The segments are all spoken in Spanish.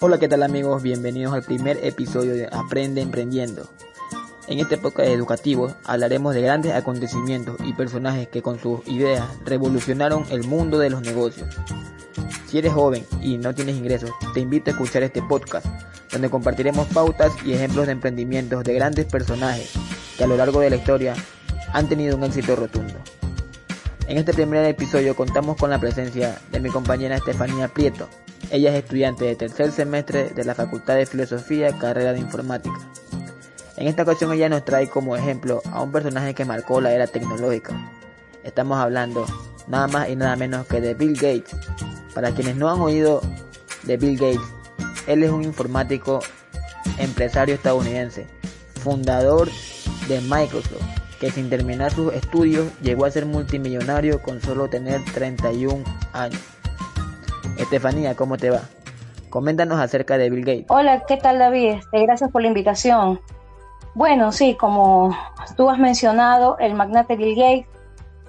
Hola, ¿qué tal amigos? Bienvenidos al primer episodio de Aprende Emprendiendo. En este podcast educativo hablaremos de grandes acontecimientos y personajes que con sus ideas revolucionaron el mundo de los negocios. Si eres joven y no tienes ingresos, te invito a escuchar este podcast, donde compartiremos pautas y ejemplos de emprendimientos de grandes personajes que a lo largo de la historia han tenido un éxito rotundo. En este primer episodio contamos con la presencia de mi compañera Estefanía Prieto, ella es estudiante de tercer semestre de la Facultad de Filosofía, carrera de Informática. En esta ocasión ella nos trae como ejemplo a un personaje que marcó la era tecnológica. Estamos hablando nada más y nada menos que de Bill Gates. Para quienes no han oído de Bill Gates, él es un informático empresario estadounidense, fundador de Microsoft, que sin terminar sus estudios llegó a ser multimillonario con solo tener 31 años. Estefanía, ¿cómo te va? Coméntanos acerca de Bill Gates. Hola, ¿qué tal David? Este, gracias por la invitación. Bueno, sí, como tú has mencionado, el magnate Bill Gates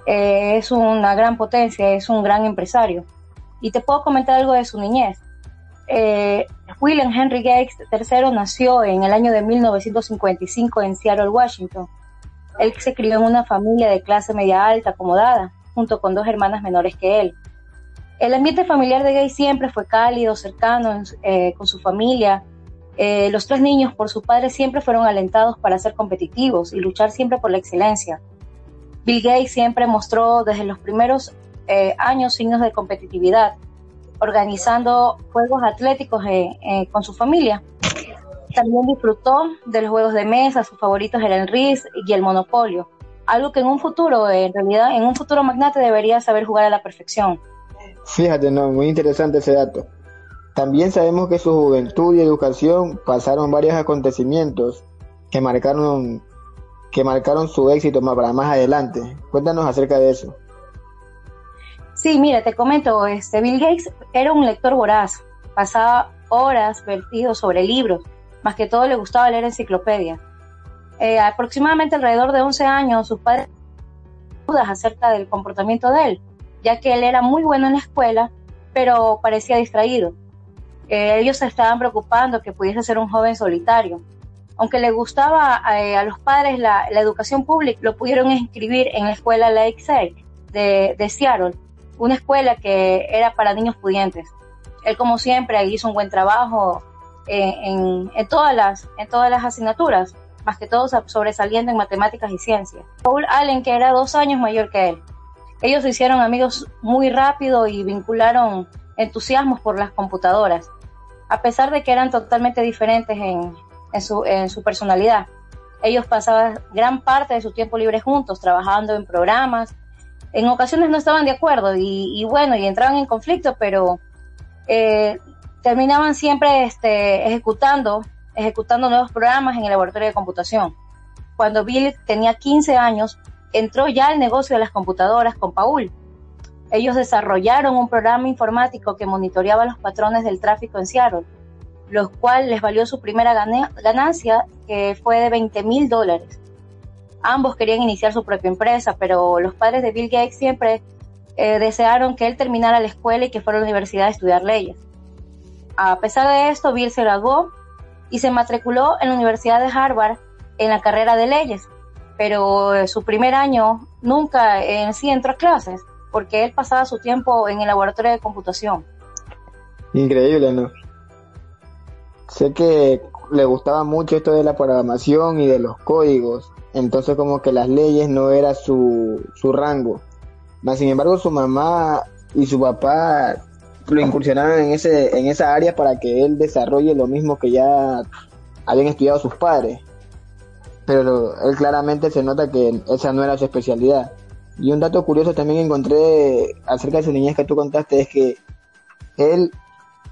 eh, es una gran potencia, es un gran empresario. Y te puedo comentar algo de su niñez. Eh, William Henry Gates III nació en el año de 1955 en Seattle, Washington. Él se crió en una familia de clase media alta, acomodada, junto con dos hermanas menores que él. El ambiente familiar de Gay siempre fue cálido, cercano eh, con su familia. Eh, los tres niños por su padre siempre fueron alentados para ser competitivos y luchar siempre por la excelencia. Bill Gates siempre mostró desde los primeros eh, años signos de competitividad, organizando juegos atléticos con su familia. También disfrutó de los juegos de mesa, sus favoritos eran el RIS y el Monopolio, algo que en un futuro, en realidad, en un futuro magnate debería saber jugar a la perfección. Fíjate, no, muy interesante ese dato. También sabemos que su juventud y educación pasaron varios acontecimientos que marcaron, que marcaron su éxito para más adelante. Cuéntanos acerca de eso. Sí, mira, te comento, este Bill Gates era un lector voraz, pasaba horas vertido sobre libros, más que todo le gustaba leer enciclopedias. Eh, aproximadamente alrededor de 11 años, sus padres dudas acerca del comportamiento de él, ya que él era muy bueno en la escuela, pero parecía distraído. Ellos se estaban preocupando que pudiese ser un joven solitario. Aunque le gustaba eh, a los padres la, educación pública, lo pudieron inscribir en la escuela Lakeside de, de Seattle, una escuela que era para niños pudientes. Él, como siempre, hizo un buen trabajo eh, en, en, todas las, en todas las asignaturas, más que todo sobresaliendo en matemáticas y ciencias. Paul Allen, que era dos años mayor que él, ellos se hicieron amigos muy rápido y vincularon entusiasmos por las computadoras, a pesar de que eran totalmente diferentes en, su, personalidad. Ellos pasaban gran parte de su tiempo libre juntos, trabajando en programas. En ocasiones no estaban de acuerdo y, bueno, y entraban en conflicto, pero eh, terminaban siempre este, ejecutando, ejecutando nuevos programas en el laboratorio de computación. Cuando Bill tenía 15 años, entró ya el negocio de las computadoras con Paul. Ellos desarrollaron un programa informático que monitoreaba los patrones del tráfico en Seattle, lo cual les valió su primera ganancia, que fue de 20 mil dólares. Ambos querían iniciar su propia empresa, pero los padres de Bill Gates siempre eh, desearon que él terminara la escuela y que fuera a la universidad a estudiar leyes. A pesar de esto, Bill se graduó y se matriculó en la Universidad de Harvard en la carrera de leyes, pero eh, su primer año nunca en sí entró a clases, porque él pasaba su tiempo en el laboratorio de computación. Increíble, ¿no? Sé que le gustaba mucho esto de la programación y de los códigos, entonces como que las leyes no era su, su rango. Mas, sin embargo, su mamá y su papá lo incursionaron en, ese, en esa área para que él desarrolle lo mismo que ya habían estudiado sus padres pero él claramente se nota que esa no era su especialidad. Y un dato curioso también encontré acerca de su niñez que tú contaste es que él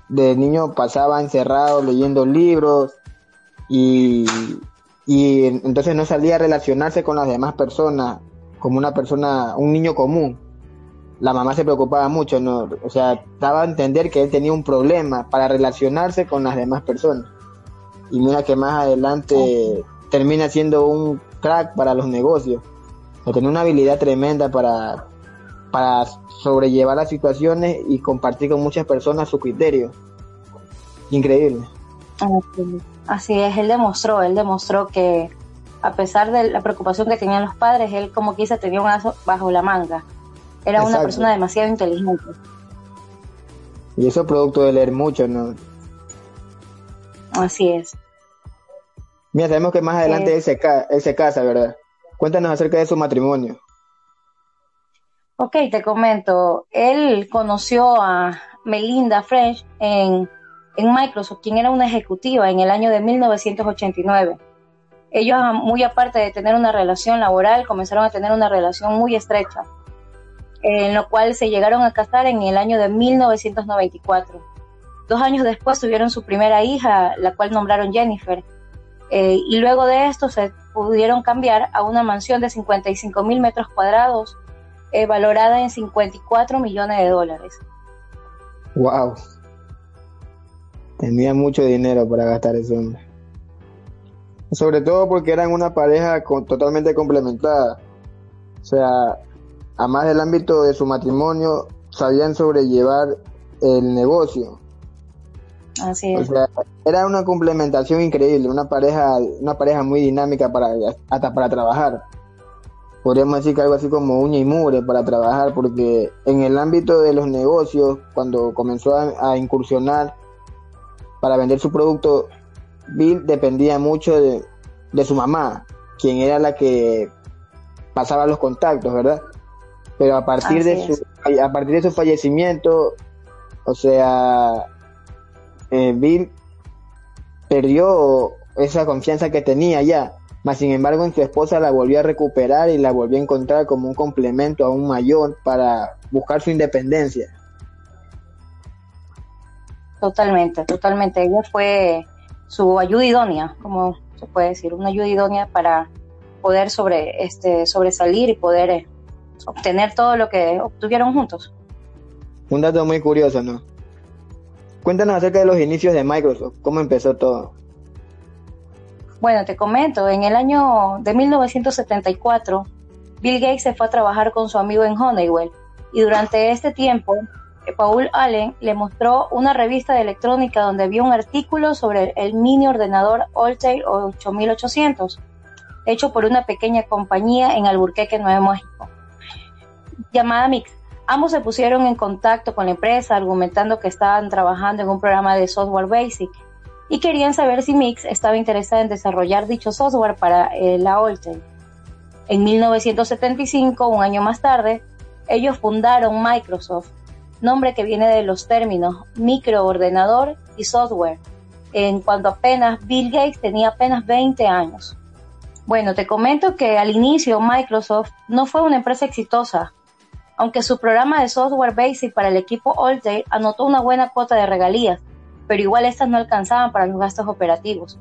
de niño pasaba encerrado leyendo libros y, y entonces no salía a relacionarse con las demás personas como una persona, un niño común. La mamá se preocupaba mucho, ¿no? o sea, daba a entender que él tenía un problema para relacionarse con las demás personas. Y mira que más adelante termina siendo un crack para los negocios. O tiene una habilidad tremenda para, para sobrellevar las situaciones y compartir con muchas personas su criterio. Increíble. Así es, él demostró, él demostró que a pesar de la preocupación que tenían los padres, él como quise tenía un aso bajo la manga. Era una persona demasiado inteligente. Y eso producto de leer mucho, ¿no? Así es. Mira, sabemos que más adelante él, se él se casa, ¿verdad? Cuéntanos acerca de su matrimonio. Ok, te comento. Él conoció a Melinda French en, en Microsoft, quien era una ejecutiva en el año de 1989. Ellos, muy aparte de tener una relación laboral, comenzaron a tener una relación muy estrecha, en lo cual se llegaron a casar en el año de 1994. Dos años después tuvieron su primera hija, la cual nombraron Jennifer, eh, y luego de esto se pudieron cambiar a una mansión de 55 mil metros cuadrados, eh, valorada en 54 millones de dólares. ¡Wow! Tenía mucho dinero para gastar ese hombre. Sobre todo porque eran una pareja totalmente complementada. O sea, a más del ámbito de su matrimonio, sabían sobrellevar el negocio. Así es. O sea, era una complementación increíble, una pareja, una pareja muy dinámica para hasta para trabajar. Podríamos decir que algo así como uña y mure para trabajar, porque en el ámbito de los negocios, cuando comenzó a incursionar para vender su producto, Bill dependía mucho de, su mamá, quien era la que pasaba los contactos, ¿verdad? Pero a partir de su a partir de su fallecimiento, o sea, eh, Bill perdió esa confianza que tenía ya, mas sin embargo en su esposa la volvió a recuperar y la volvió a encontrar como un complemento aún mayor para buscar su independencia. Totalmente, totalmente. Ella fue su ayuda idónea, como se puede decir, una ayuda idónea para poder sobre, este, sobresalir y poder eh, obtener todo lo que obtuvieron juntos. Un dato muy curioso, ¿no? Cuéntanos acerca de los inicios de Microsoft, cómo empezó todo. Bueno, te comento, en el año de 1974, Bill Gates se fue a trabajar con su amigo en Honeywell y durante este tiempo Paul Allen le mostró una revista de electrónica donde vio un artículo sobre el mini ordenador Altair 8800, hecho por una pequeña compañía en Alburquerque, Nuevo México, llamada Mix. Ambos se pusieron en contacto con la empresa argumentando que estaban trabajando en un programa de software basic y querían saber si Mix estaba interesada en desarrollar dicho software para eh, la Altair. En 1975, un año más tarde, ellos fundaron Microsoft nombre que viene de los términos microordenador y software, en cuanto apenas Bill Gates tenía apenas 20 años. Bueno, te comento que al inicio Microsoft no fue una empresa exitosa, aunque su programa de software basic para el equipo Altair anotó una buena cuota de regalías, pero igual estas no alcanzaban para los gastos operativos,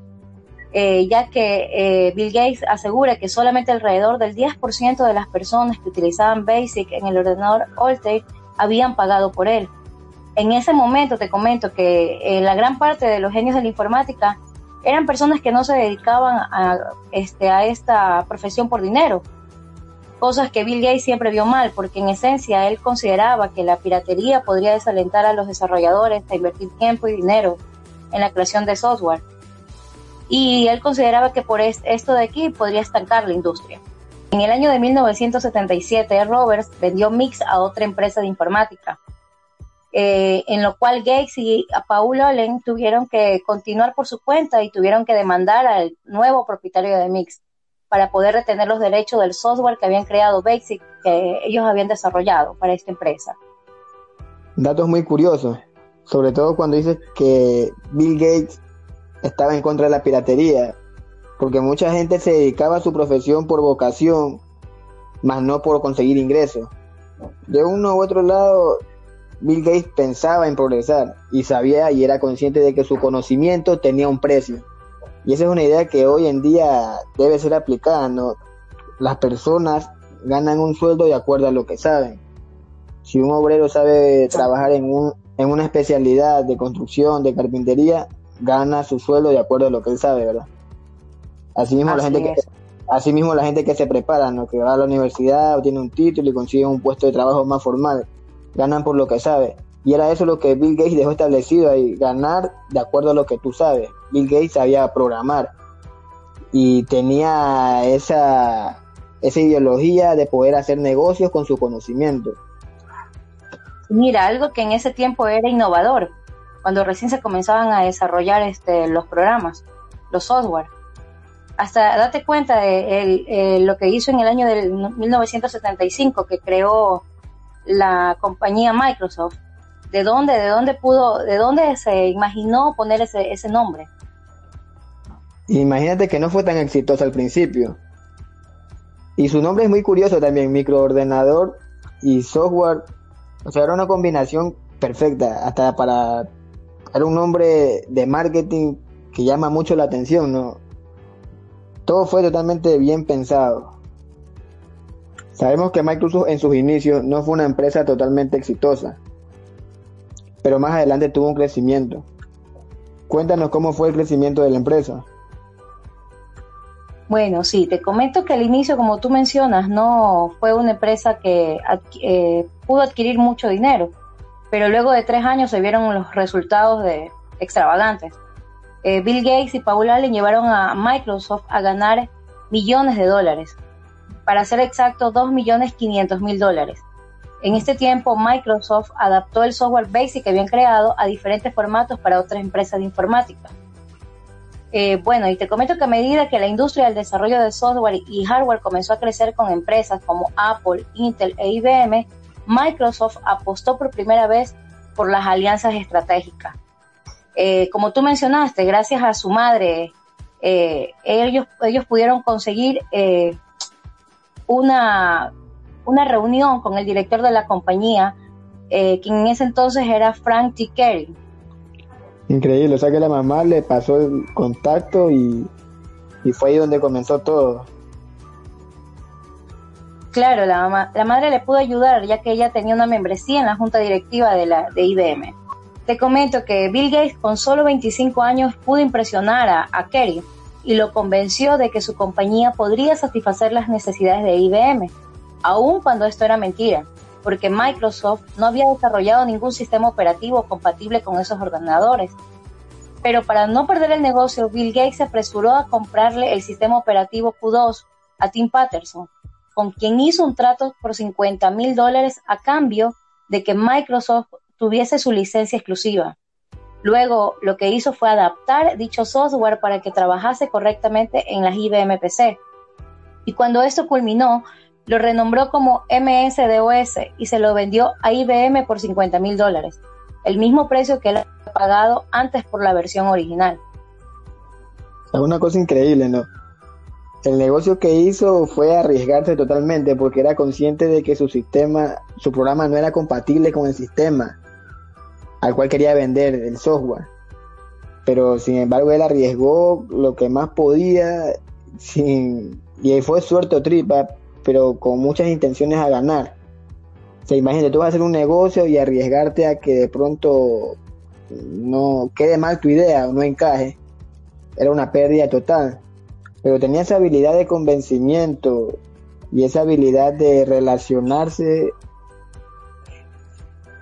eh, ya que eh, Bill Gates asegura que solamente alrededor del 10% de las personas que utilizaban Basic en el ordenador Altair habían pagado por él. En ese momento te comento que eh, la gran parte de los genios de la informática eran personas que no se dedicaban a, este, a esta profesión por dinero, cosas que Bill Gates siempre vio mal, porque en esencia él consideraba que la piratería podría desalentar a los desarrolladores a invertir tiempo y dinero en la creación de software. Y él consideraba que por esto de aquí podría estancar la industria. En el año de 1977, Roberts vendió Mix a otra empresa de informática, eh, en lo cual Gates y Paul Allen tuvieron que continuar por su cuenta y tuvieron que demandar al nuevo propietario de Mix para poder retener los derechos del software que habían creado Basic, que ellos habían desarrollado para esta empresa. Datos muy curiosos, sobre todo cuando dices que Bill Gates estaba en contra de la piratería porque mucha gente se dedicaba a su profesión por vocación, más no por conseguir ingresos. De uno u otro lado, Bill Gates pensaba en progresar y sabía y era consciente de que su conocimiento tenía un precio. Y esa es una idea que hoy en día debe ser aplicada, ¿no? Las personas ganan un sueldo de acuerdo a lo que saben. Si un obrero sabe trabajar en, un, en una especialidad de construcción, de carpintería, gana su sueldo de acuerdo a lo que él sabe, ¿verdad? Así mismo, la gente que, así mismo la gente que se prepara, ¿no? que va a la universidad, o tiene un título y consigue un puesto de trabajo más formal, ganan por lo que sabe. Y era eso lo que Bill Gates dejó establecido ahí, ganar de acuerdo a lo que tú sabes. Bill Gates sabía programar y tenía esa, esa ideología de poder hacer negocios con su conocimiento. Mira, algo que en ese tiempo era innovador, cuando recién se comenzaban a desarrollar este, los programas, los software. Hasta date cuenta de lo que hizo en el año del 1975, que creó la compañía Microsoft. ¿De dónde, de dónde pudo, de dónde se imaginó poner ese, ese nombre? Imagínate que no fue tan exitoso al principio. Y su nombre es muy curioso también, microordenador y software. O sea, era una combinación perfecta, hasta para... Era un nombre de marketing que llama mucho la atención, ¿no? Todo fue totalmente bien pensado. Sabemos que Microsoft en sus inicios no fue una empresa totalmente exitosa, pero más adelante tuvo un crecimiento. Cuéntanos cómo fue el crecimiento de la empresa. Bueno, sí, te comento que al inicio, como tú mencionas, no fue una empresa que eh, pudo adquirir mucho dinero, pero luego de tres años se vieron los resultados de extravagantes. Eh, Bill Gates y Paul Allen llevaron a Microsoft a ganar millones de dólares, para ser exacto, 2.500.000 dólares. En este tiempo, Microsoft adaptó el software Basic que habían creado a diferentes formatos para otras empresas de informática. Eh, bueno, y te comento que a medida que la industria del desarrollo de software y hardware comenzó a crecer con empresas como Apple, Intel e IBM, Microsoft apostó por primera vez por las alianzas estratégicas. Eh, como tú mencionaste, gracias a su madre, eh, ellos, ellos pudieron conseguir una, una reunión con el director de la compañía, que en ese entonces era Frank T. Kerry Increíble, o sea que la mamá le pasó el contacto y, fue ahí donde comenzó todo. Claro, la, mamá, la madre le pudo ayudar ya que ella tenía una membresía en la junta directiva de, la, de IBM. Te comento que Bill Gates con solo 25 años pudo impresionar a, a Kerry y lo convenció de que su compañía podría satisfacer las necesidades de IBM, aun cuando esto era mentira porque Microsoft no había desarrollado ningún sistema operativo compatible con esos ordenadores. Pero para no perder el negocio, Bill Gates se apresuró a comprarle el sistema operativo Q2 a Tim Patterson, con quien hizo un trato por 50 mil dólares a cambio de que Microsoft tuviese su licencia exclusiva. Luego, lo que hizo fue adaptar dicho software para que trabajase correctamente en las IBM PC. Y cuando esto culminó, lo renombró como MS-DOS y se lo vendió a IBM por 50 mil dólares, el mismo precio que él había pagado antes por la versión original. Es una cosa increíble, ¿no? El negocio que hizo fue arriesgarse totalmente porque era consciente de que su sistema, su programa no era compatible con el sistema al cual quería vender el software. Pero sin embargo él arriesgó lo que más podía sin... y fue suerte o tripa pero con muchas intenciones a ganar. O sea, imagínate, tú vas a hacer un negocio y arriesgarte a que de pronto no quede mal tu idea o no encaje. Era una pérdida total. Pero tenía esa habilidad de convencimiento y esa habilidad de relacionarse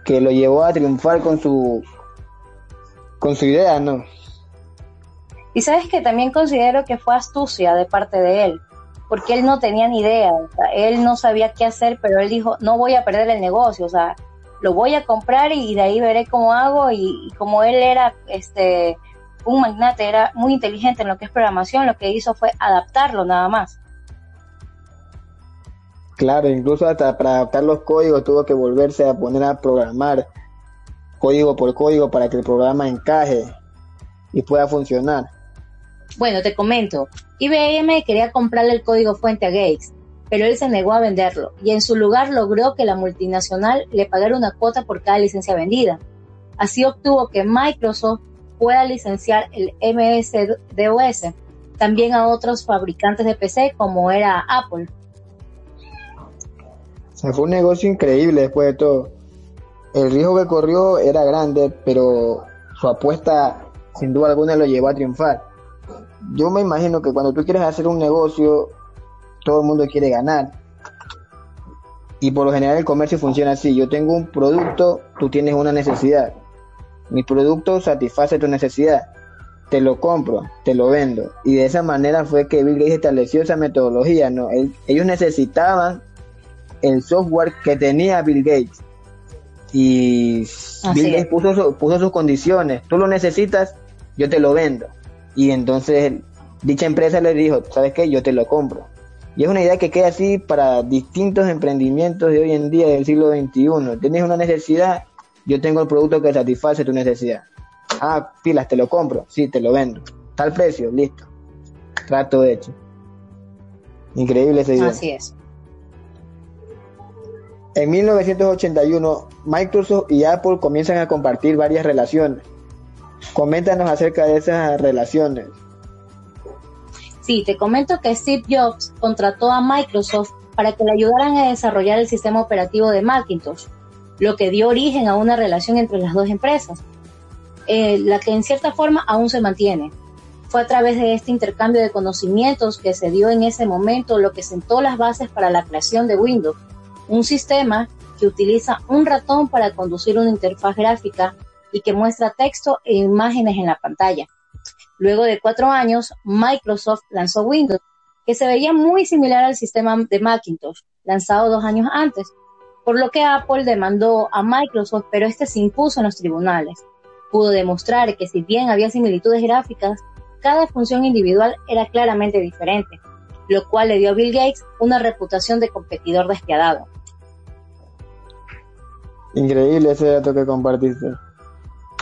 que lo llevó a triunfar con su con su idea, ¿no? Y sabes que también considero que fue astucia de parte de él, porque él no tenía ni idea, o sea, él no sabía qué hacer, pero él dijo, no voy a perder el negocio, o sea, lo voy a comprar y de ahí veré cómo hago y, como él era este un magnate, era muy inteligente en lo que es programación, lo que hizo fue adaptarlo nada más. Claro, incluso hasta para adaptar los códigos tuvo que volverse a poner a programar código por código para que el programa encaje y pueda funcionar. Bueno, te comento, IBM quería comprarle el código fuente a Gates, pero él se negó a venderlo y en su lugar logró que la multinacional le pagara una cuota por cada licencia vendida. Así obtuvo que Microsoft pueda licenciar el MS-DOS también a otros fabricantes de PC como era Apple. Fue un negocio increíble después de todo. El riesgo que corrió era grande, pero su apuesta sin duda alguna lo llevó a triunfar yo me imagino que cuando tú quieres hacer un negocio, todo el mundo quiere ganar. Y por lo general el comercio funciona así. Yo tengo un producto, tú tienes una necesidad. Mi producto satisface tu necesidad. Te lo compro, te lo vendo. Y de esa manera fue que Bill Gates estableció esa metodología. ¿no? ellos necesitaban el software que tenía Bill Gates. Y Bill Gates puso, puso sus condiciones. Tú lo necesitas, yo te lo vendo. Y entonces dicha empresa le dijo, ¿sabes qué? Yo te lo compro. Y es una idea que queda así para distintos emprendimientos de hoy en día del siglo XXI. Tienes una necesidad, yo tengo el producto que satisface tu necesidad. Ah, pilas, te lo compro, sí, te lo vendo. Tal precio, listo. Trato hecho. Increíble esa idea. Así es. En 1981, Microsoft y Apple comienzan a compartir varias relaciones. Coméntanos acerca de esas relaciones. Sí, te comento que Steve Jobs contrató a Microsoft para que le ayudaran a desarrollar el sistema operativo de Macintosh, lo que dio origen a una relación entre las dos empresas, eh, la que en cierta forma aún se mantiene. Fue a través de este intercambio de conocimientos que se dio en ese momento lo que sentó las bases para la creación de Windows, un sistema que utiliza un ratón para conducir una interfaz gráfica y que muestra texto e imágenes en la pantalla. Luego de cuatro años, Microsoft lanzó Windows, que se veía muy similar al sistema de Macintosh, lanzado dos años antes, por lo que Apple demandó a Microsoft, pero este se impuso en los tribunales. Pudo demostrar que si bien había similitudes gráficas, cada función individual era claramente diferente, lo cual le dio a Bill Gates una reputación de competidor despiadado. Increíble ese dato que compartiste.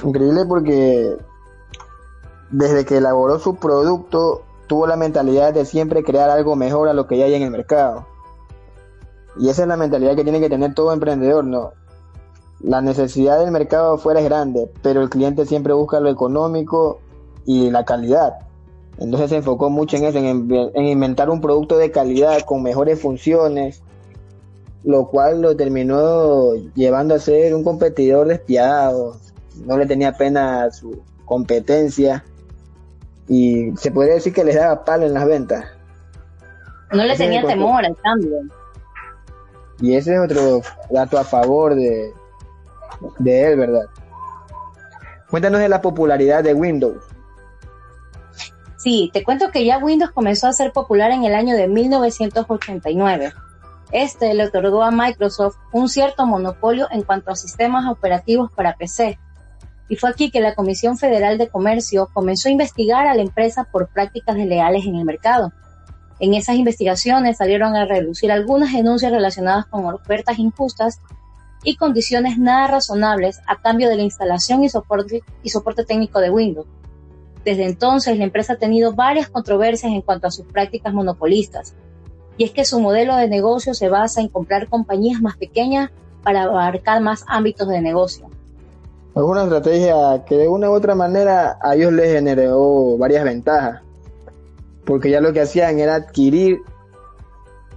Increíble porque desde que elaboró su producto, tuvo la mentalidad de siempre crear algo mejor a lo que ya hay en el mercado. Y esa es la mentalidad que tiene que tener todo emprendedor, ¿no? La necesidad del mercado afuera es grande, pero el cliente siempre busca lo económico y la calidad. Entonces se enfocó mucho en eso, en, en inventar un producto de calidad con mejores funciones, lo cual lo terminó llevando a ser un competidor despiadado. No le tenía pena a su competencia y se podría decir que les daba palo en las ventas. No le tenía temor al cambio. Y ese es otro dato a favor de, de él, ¿verdad? Cuéntanos de la popularidad de Windows. Sí, te cuento que ya Windows comenzó a ser popular en el año de 1989. Este le otorgó a Microsoft un cierto monopolio en cuanto a sistemas operativos para PC, y fue aquí que la Comisión Federal de Comercio comenzó a investigar a la empresa por prácticas desleales en el mercado. En esas investigaciones salieron a reducir algunas denuncias relacionadas con ofertas injustas y condiciones nada razonables a cambio de la instalación y soporte, y soporte técnico de Windows. Desde entonces, la empresa ha tenido varias controversias en cuanto a sus prácticas monopolistas, y es que su modelo de negocio se basa en comprar compañías más pequeñas para abarcar más ámbitos de negocio. Es una estrategia que de una u otra manera a ellos les generó varias ventajas. Porque ya lo que hacían era adquirir,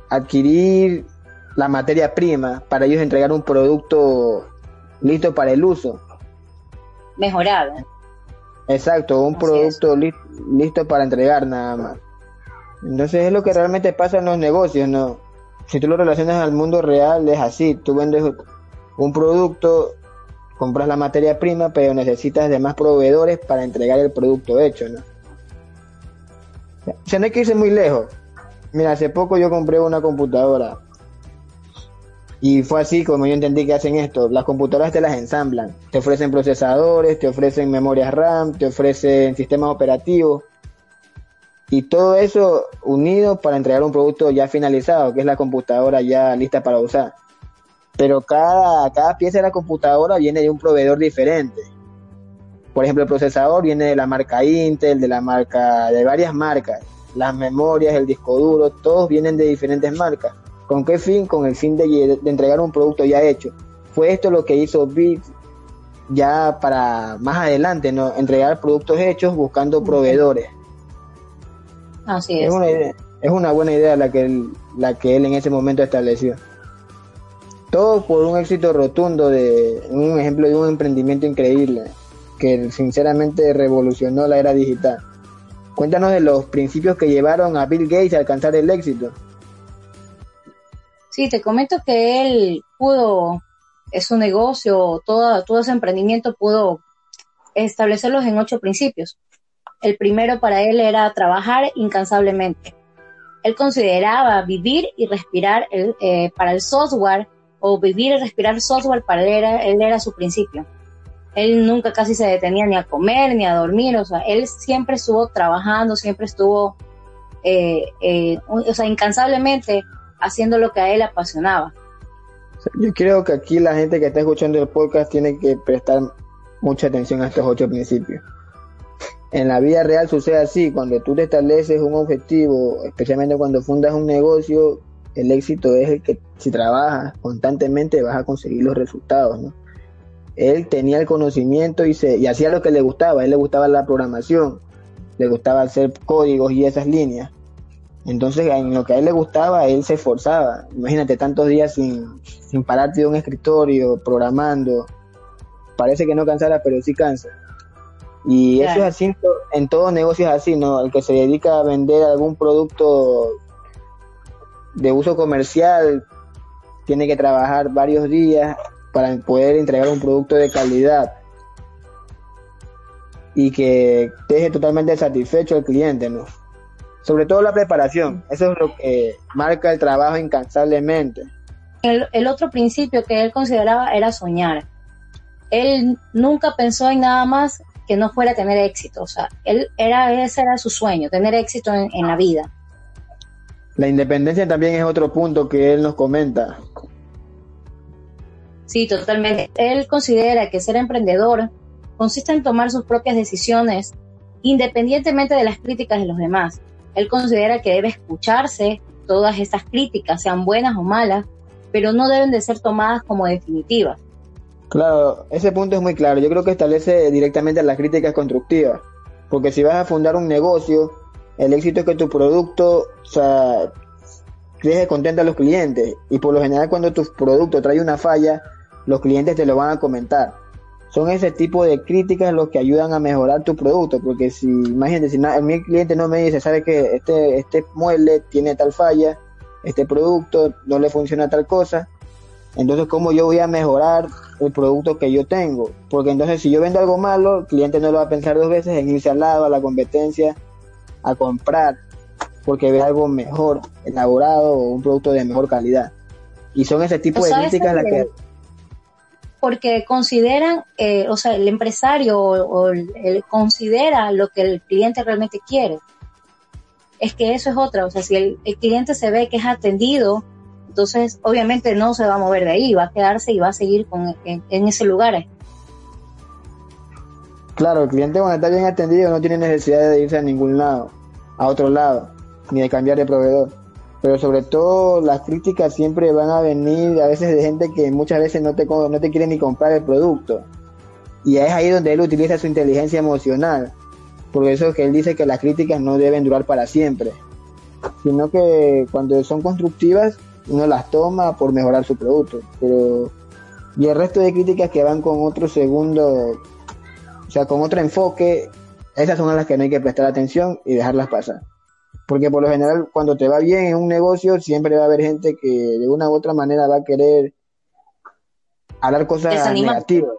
adquirir la materia prima para ellos entregar un producto listo para el uso. Mejorado. Exacto, un producto listo para entregar nada más. Entonces es lo que realmente pasa en los negocios, ¿no? Si tú lo relacionas al mundo real es así, tú vendes un producto compras la materia prima, pero necesitas de más proveedores para entregar el producto hecho, ¿no? O sea, no hay que irse muy lejos. Mira, hace poco yo compré una computadora y fue así como yo entendí que hacen esto. Las computadoras te las ensamblan. Te ofrecen procesadores, te ofrecen memorias RAM, te ofrecen sistemas operativos. Y todo eso unido para entregar un producto ya finalizado, que es la computadora ya lista para usar pero cada, cada pieza de la computadora viene de un proveedor diferente. Por ejemplo, el procesador viene de la marca Intel, de la marca, de varias marcas. Las memorias, el disco duro, todos vienen de diferentes marcas. ¿Con qué fin? Con el fin de, entregar un producto ya hecho. Fue esto lo que hizo Bit ya para más adelante, ¿no? Entregar productos hechos buscando proveedores. Así es. Es una, es una buena idea la que, la que él en ese momento estableció. Todo por un éxito rotundo de un ejemplo de un emprendimiento increíble que sinceramente revolucionó la era digital. Cuéntanos de los principios que llevaron a Bill Gates a alcanzar el éxito. Sí, te comento que él pudo, es un negocio, todo, todo ese emprendimiento pudo establecerlos en ocho principios. El primero para él era trabajar incansablemente. Él consideraba vivir y respirar eh, para el software o vivir y respirar software para él era, él era su principio. Él nunca casi se detenía ni a comer ni a dormir, o sea, él siempre estuvo trabajando, siempre estuvo, eh, eh, o sea, incansablemente haciendo lo que a él apasionaba. Yo creo que aquí la gente que está escuchando el podcast tiene que prestar mucha atención a estos ocho principios. En la vida real sucede así, cuando tú te estableces un objetivo, especialmente cuando fundas un negocio, el éxito es el que si trabajas constantemente vas a conseguir los resultados, ¿no? Él tenía el conocimiento y, se, y hacía lo que le gustaba, a él le gustaba la programación, le gustaba hacer códigos y esas líneas. Entonces, en lo que a él le gustaba, él se esforzaba. Imagínate tantos días sin, sin pararte de un escritorio, programando. Parece que no cansara, pero sí cansa. Y eso es así en todos negocios así, ¿no? El que se dedica a vender algún producto de uso comercial tiene que trabajar varios días para poder entregar un producto de calidad y que deje totalmente satisfecho al cliente, ¿no? Sobre todo la preparación, eso es lo que marca el trabajo incansablemente. El, el otro principio que él consideraba era soñar. Él nunca pensó en nada más que no fuera tener éxito. O sea, él era, ese era su sueño, tener éxito en, la vida. La independencia también es otro punto que él nos comenta. Sí, totalmente. Él considera que ser emprendedor consiste en tomar sus propias decisiones independientemente de las críticas de los demás. Él considera que debe escucharse todas estas críticas, sean buenas o malas, pero no deben de ser tomadas como definitivas. Claro, ese punto es muy claro. Yo creo que establece directamente las críticas constructivas. Porque si vas a fundar un negocio, el éxito es que tu producto, o sea, deje contento a los clientes. Y por lo general cuando tu producto trae una falla, los clientes te lo van a comentar. Son ese tipo de críticas los que ayudan a mejorar tu producto. Porque si, imagínate, si mi cliente no me dice, sabe que este, este mueble tiene tal falla, este producto no le funciona tal cosa, entonces, ¿cómo yo voy a mejorar el producto que yo tengo? Porque entonces, si yo vendo algo malo, el cliente no lo va a pensar dos veces en irse al lado, a la competencia, a comprar, porque ve algo mejor elaborado o un producto de mejor calidad. Y son ese tipo de críticas las que... Porque consideran, eh, o sea, el empresario o, el, considera lo que el cliente realmente quiere. Es que eso es otra, o sea, si el cliente se ve que es atendido entonces, obviamente no se va a mover de ahí, va a quedarse y va a seguir con, en, ese lugar. Claro, el cliente cuando está bien atendido no tiene necesidad de irse a ningún lado, a otro lado, ni de cambiar de proveedor. Pero sobre todo las críticas siempre van a venir a veces de gente que muchas veces no te, no te quiere ni comprar el producto. Y es ahí donde él utiliza su inteligencia emocional. Por eso es que él dice que las críticas no deben durar para siempre, sino que cuando son constructivas uno las toma por mejorar su producto, pero y el resto de críticas que van con otro segundo, o sea, con otro enfoque, esas son las que no hay que prestar atención y dejarlas pasar. Porque por lo general, cuando te va bien en un negocio, siempre va a haber gente que de una u otra manera va a querer hablar cosas negativas.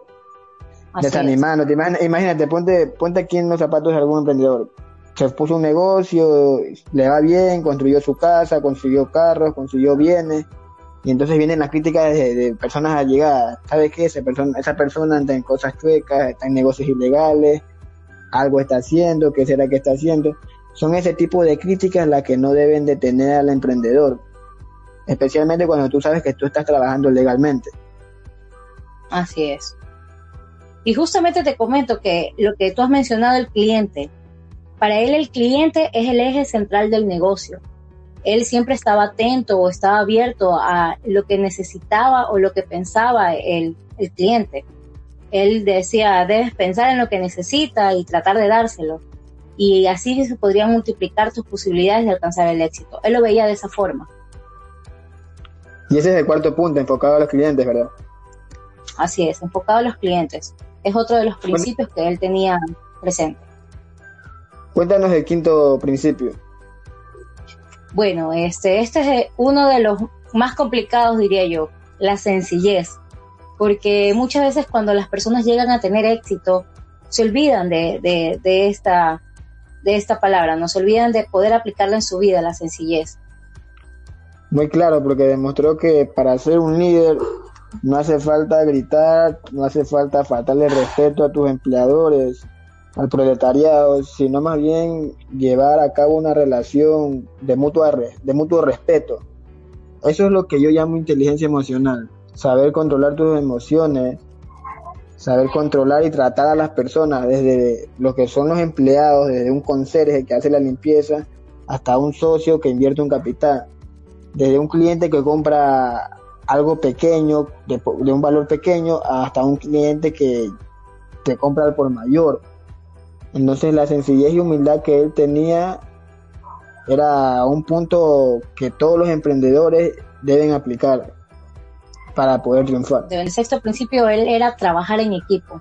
Desanimando. Imagínate, ponte, ponte aquí en los zapatos de algún emprendedor se puso un negocio, le va bien, construyó su casa, consiguió carros, consiguió bienes, y entonces vienen las críticas de, personas allegadas. ¿Sabes qué? Esa persona, esa persona está en cosas chuecas, está en negocios ilegales, algo está haciendo, ¿qué será que está haciendo? Son ese tipo de críticas las que no deben detener al emprendedor, especialmente cuando tú sabes que tú estás trabajando legalmente. Así es. Y justamente te comento que lo que tú has mencionado, el cliente, para él el cliente es el eje central del negocio. Él siempre estaba atento o estaba abierto a lo que necesitaba o lo que pensaba el, cliente. Él decía, debes pensar en lo que necesita y tratar de dárselo. Y así se podrían multiplicar tus posibilidades de alcanzar el éxito. Él lo veía de esa forma. Y ese es el cuarto punto, enfocado a los clientes, ¿verdad? Así es, enfocado a los clientes. Es otro de los principios que él tenía presente. Cuéntanos el quinto principio. Bueno, este, este es uno de los más complicados, diría yo, la sencillez. Porque muchas veces cuando las personas llegan a tener éxito, se olvidan de, de, esta, de esta palabra, no se olvidan de poder aplicarla en su vida, la sencillez. Muy claro, porque demostró que para ser un líder no hace falta gritar, no hace falta faltarle respeto a tus empleadores, al proletariado, sino más bien llevar a cabo una relación de mutuo, de mutuo respeto. Eso es lo que yo llamo inteligencia emocional, saber controlar tus emociones, saber controlar y tratar a las personas, desde lo que son los empleados, desde un conserje que hace la limpieza, hasta un socio que invierte un capital, desde un cliente que compra algo pequeño, de, un valor pequeño, hasta un cliente que te compra por mayor. Entonces la sencillez y humildad que él tenía era un punto que todos los emprendedores deben aplicar para poder triunfar. el sexto principio él era trabajar en equipo.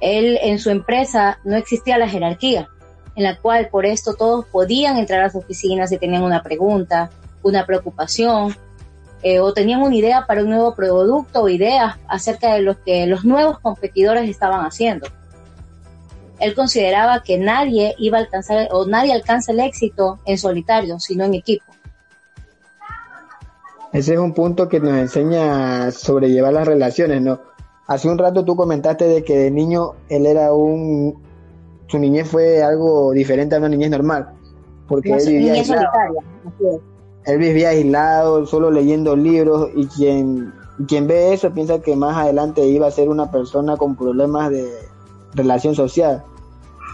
Él en su empresa no existía la jerarquía, en la cual por esto todos podían entrar a su oficina si tenían una pregunta, una preocupación eh, o tenían una idea para un nuevo producto o ideas acerca de lo que los nuevos competidores estaban haciendo. Él consideraba que nadie iba a alcanzar o nadie alcanza el éxito en solitario, sino en equipo. Ese es un punto que nos enseña a sobrellevar las relaciones, ¿no? Hace un rato tú comentaste de que de niño él era un... Su niñez fue algo diferente a una niñez normal, porque él vivía aislado. Él vivía aislado, solo leyendo libros, y quien, quien ve eso piensa que más adelante iba a ser una persona con problemas de relación social.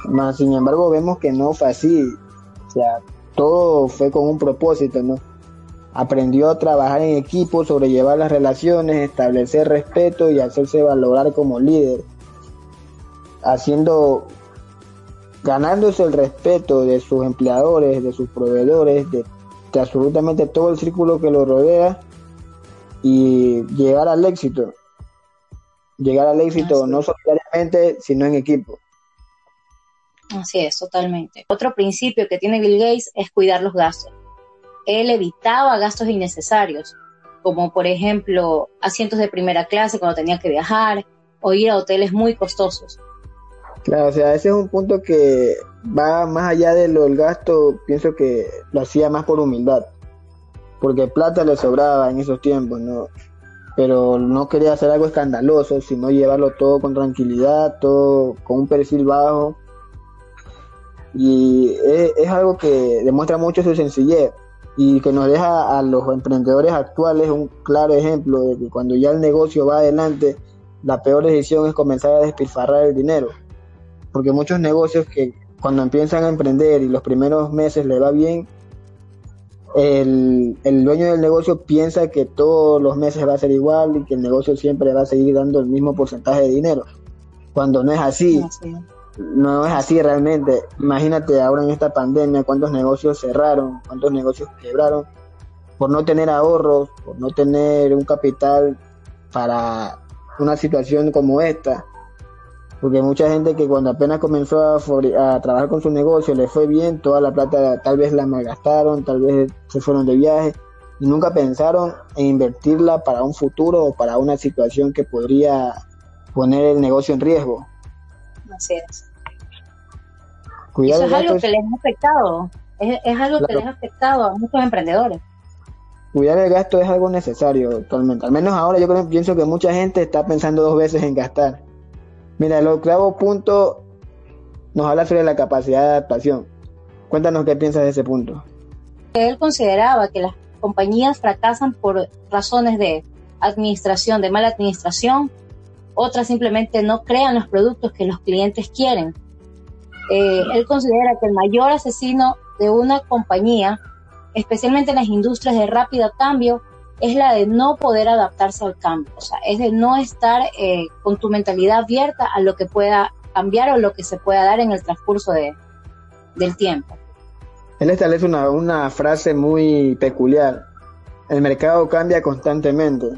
Más, sin embargo, vemos que no fue así. O sea, todo fue con un propósito, ¿no? Aprendió a trabajar en equipo, sobrellevar las relaciones, establecer respeto y hacerse valorar como líder, haciendo, ganándose el respeto de sus empleadores, de sus proveedores, de, absolutamente todo el círculo que lo rodea y llegar al éxito. Llegar al éxito no solamente, sino en equipo. Así es, totalmente. Otro principio que tiene Bill Gates es cuidar los gastos él evitaba gastos innecesarios, como por ejemplo asientos de primera clase cuando tenía que viajar o ir a hoteles muy costosos. Claro, o sea, ese es un punto que va más allá de lo del gasto, pienso que lo hacía más por humildad, porque plata le sobraba en esos tiempos, ¿no? Pero no quería hacer algo escandaloso, sino llevarlo todo con tranquilidad, todo con un perfil bajo. Y es, algo que demuestra mucho su sencillez, y que nos deja a los emprendedores actuales un claro ejemplo de que cuando ya el negocio va adelante, la peor decisión es comenzar a despilfarrar el dinero. Porque muchos negocios que cuando empiezan a emprender y los primeros meses le va bien, el, el dueño del negocio piensa que todos los meses va a ser igual y que el negocio siempre va a seguir dando el mismo porcentaje de dinero. Cuando no es así no es así realmente. Imagínate ahora en esta pandemia cuántos negocios cerraron, cuántos negocios quebraron por no tener ahorros, por no tener un capital para una situación como esta. Porque mucha gente que cuando apenas comenzó a, a trabajar con su negocio le fue bien, toda la plata tal vez la malgastaron, tal vez se fueron de viaje y nunca pensaron en invertirla para un futuro o para una situación que podría poner el negocio en riesgo. Así es. Eso es algo que les ha afectado. Es, algo que les ha afectado a muchos emprendedores. Cuidar el gasto es algo necesario actualmente. Al menos ahora yo creo, pienso que mucha gente está pensando dos veces en gastar. Mira, el octavo punto nos habla sobre la capacidad de adaptación. Cuéntanos qué piensas de ese punto. Él consideraba que las compañías fracasan por razones de administración, de mala administración, otras simplemente no crean los productos que los clientes quieren. Eh, él considera que el mayor asesino de una compañía, especialmente en las industrias de rápido cambio, es la de no poder adaptarse al cambio, o sea, es de no estar eh, con tu mentalidad abierta a lo que pueda cambiar o lo que se pueda dar en el transcurso de, del tiempo. Él establece una, una frase muy peculiar. El mercado cambia constantemente.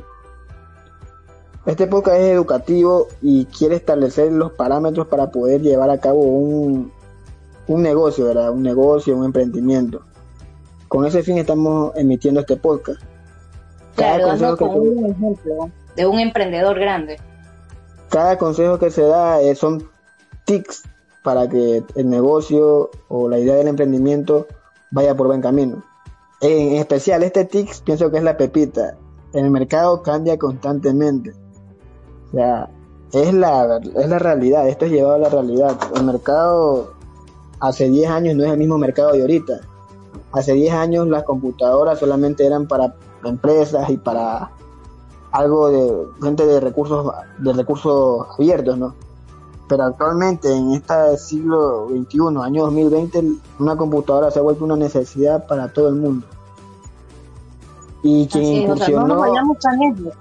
Este podcast es educativo y quiere establecer los parámetros para poder llevar a cabo un, un negocio, ¿verdad? Un negocio, un emprendimiento. Con ese fin estamos emitiendo este podcast. Claro, dando como un ejemplo de un emprendedor grande. Cada consejo que se da eh, son tics para que el negocio o la idea del emprendimiento vaya por buen camino. En especial este tics pienso que es la pepita. El mercado cambia constantemente. O sea, es la, es la realidad, esto es llevado a la realidad. El mercado hace 10 años no es el mismo mercado de ahorita. Hace 10 años las computadoras solamente eran para empresas y para algo de gente de recursos de recursos abiertos, ¿no? Pero actualmente en este siglo XXI, año 2020, una computadora se ha vuelto una necesidad para todo el mundo. Y quien incursionó... no nos vayamos tan lejos.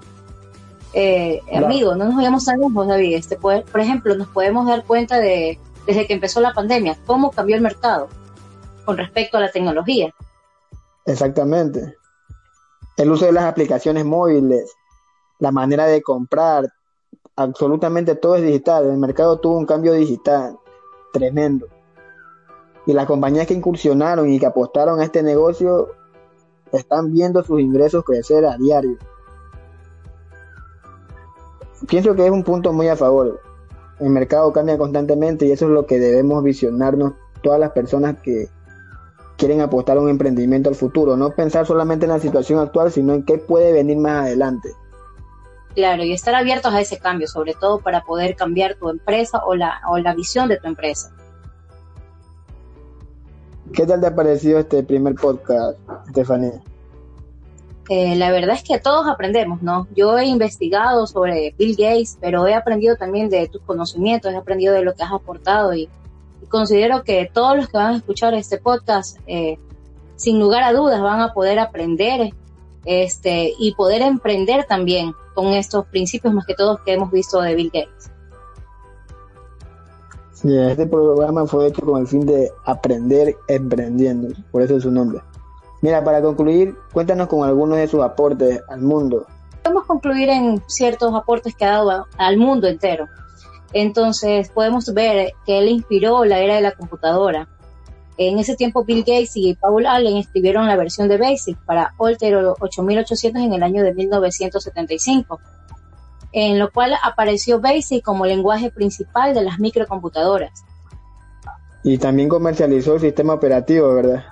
Eh, Amigo, no nos vayamos tan lejos, David. Este, por ejemplo, nos podemos dar cuenta de, desde que empezó la pandemia, cómo cambió el mercado con respecto a la tecnología. Exactamente. El uso de las aplicaciones móviles, la manera de comprar, absolutamente todo es digital. El mercado tuvo un cambio digital tremendo. Y las compañías que incursionaron y que apostaron a este negocio están viendo sus ingresos crecer a diario. Pienso que es un punto muy a favor. El mercado cambia constantemente y eso es lo que debemos visionarnos todas las personas que quieren apostar a un emprendimiento al futuro. No pensar solamente en la situación actual, sino en qué puede venir más adelante. Claro, y estar abiertos a ese cambio, sobre todo para poder cambiar tu empresa o la, o la visión de tu empresa. ¿Qué tal te ha parecido este primer podcast, Estefanía? Eh, la verdad es que todos aprendemos, ¿no? Yo he investigado sobre Bill Gates, pero he aprendido también de tus conocimientos, he aprendido de lo que has aportado y, considero que todos los que van a escuchar este podcast, eh, sin lugar a dudas, van a poder aprender este, y poder emprender también con estos principios más que todos que hemos visto de Bill Gates. Sí, este programa fue hecho con el fin de aprender emprendiendo, por eso es su nombre. Mira, para concluir, cuéntanos con algunos de sus aportes al mundo. Podemos concluir en ciertos aportes que ha dado al mundo entero. Entonces podemos ver que él inspiró la era de la computadora, en ese tiempo Bill Gates y Paul Allen escribieron la versión de BASIC para Alter 8800 en el año de 1975, en lo cual apareció BASIC como lenguaje principal de las microcomputadoras. Y también comercializó el sistema operativo, ¿verdad?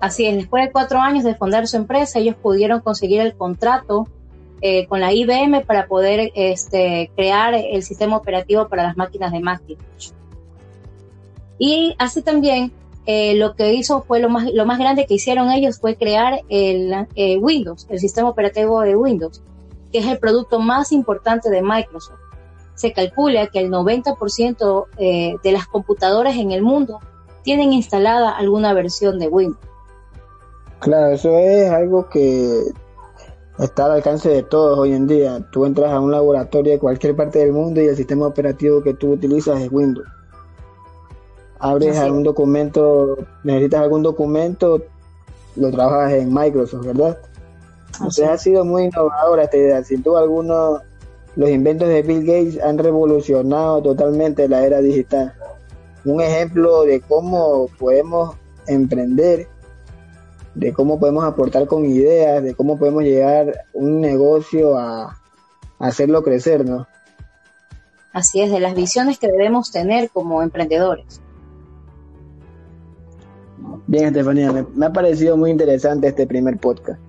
Así es, después de cuatro años de fundar su empresa, ellos pudieron conseguir el contrato eh, con la IBM para poder este, crear el sistema operativo para las máquinas de Macintosh. Y así también eh, lo que hizo fue lo más, lo más grande que hicieron ellos fue crear el eh, Windows, el sistema operativo de Windows, que es el producto más importante de Microsoft. Se calcula que el 90% eh, de las computadoras en el mundo tienen instalada alguna versión de Windows. Claro, eso es algo que está al alcance de todos hoy en día. Tú entras a un laboratorio de cualquier parte del mundo y el sistema operativo que tú utilizas es Windows abres algún documento, necesitas algún documento, lo trabajas en Microsoft, ¿verdad? Entonces ha sido muy innovadora esta idea. Sin duda alguno, los inventos de Bill Gates han revolucionado totalmente la era digital. Un ejemplo de cómo podemos emprender, de cómo podemos aportar con ideas, de cómo podemos llegar un negocio a, a hacerlo crecer, ¿no? Así es, de las visiones que debemos tener como emprendedores. Bien, Estefanía, me, ha parecido muy interesante este primer podcast.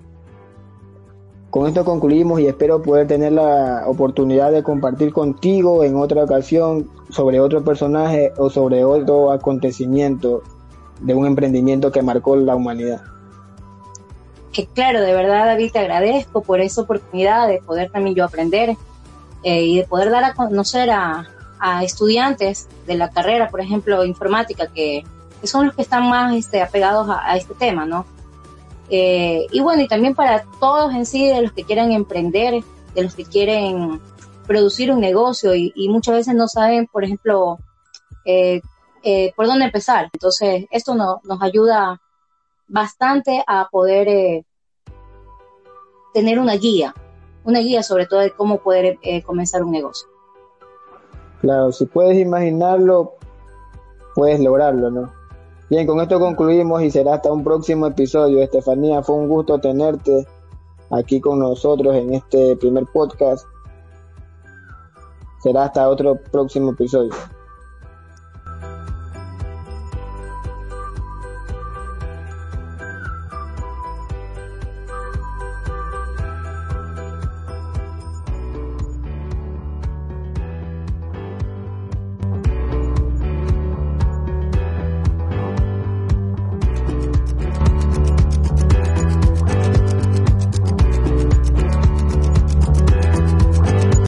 Con esto concluimos y espero poder tener la oportunidad de compartir contigo en otra ocasión sobre otro personaje o sobre otro acontecimiento de un emprendimiento que marcó la humanidad. Que claro, de verdad David te agradezco por esa oportunidad de poder también yo aprender eh, y de poder dar a conocer a, a estudiantes de la carrera, por ejemplo, informática, que que son los que están más este, apegados a, este tema, ¿no? Eh, y bueno, y también para todos en sí, de los que quieren emprender, de los que quieren producir un negocio y, muchas veces no saben, por ejemplo, eh, eh, por dónde empezar. Entonces, esto nos ayuda bastante a poder tener una guía, una guía sobre todo de cómo poder comenzar un negocio. Claro, si puedes imaginarlo, puedes lograrlo, ¿no? Bien, con esto concluimos y será hasta un próximo episodio. Estefanía, fue un gusto tenerte aquí con nosotros en este primer podcast. Será hasta otro próximo episodio.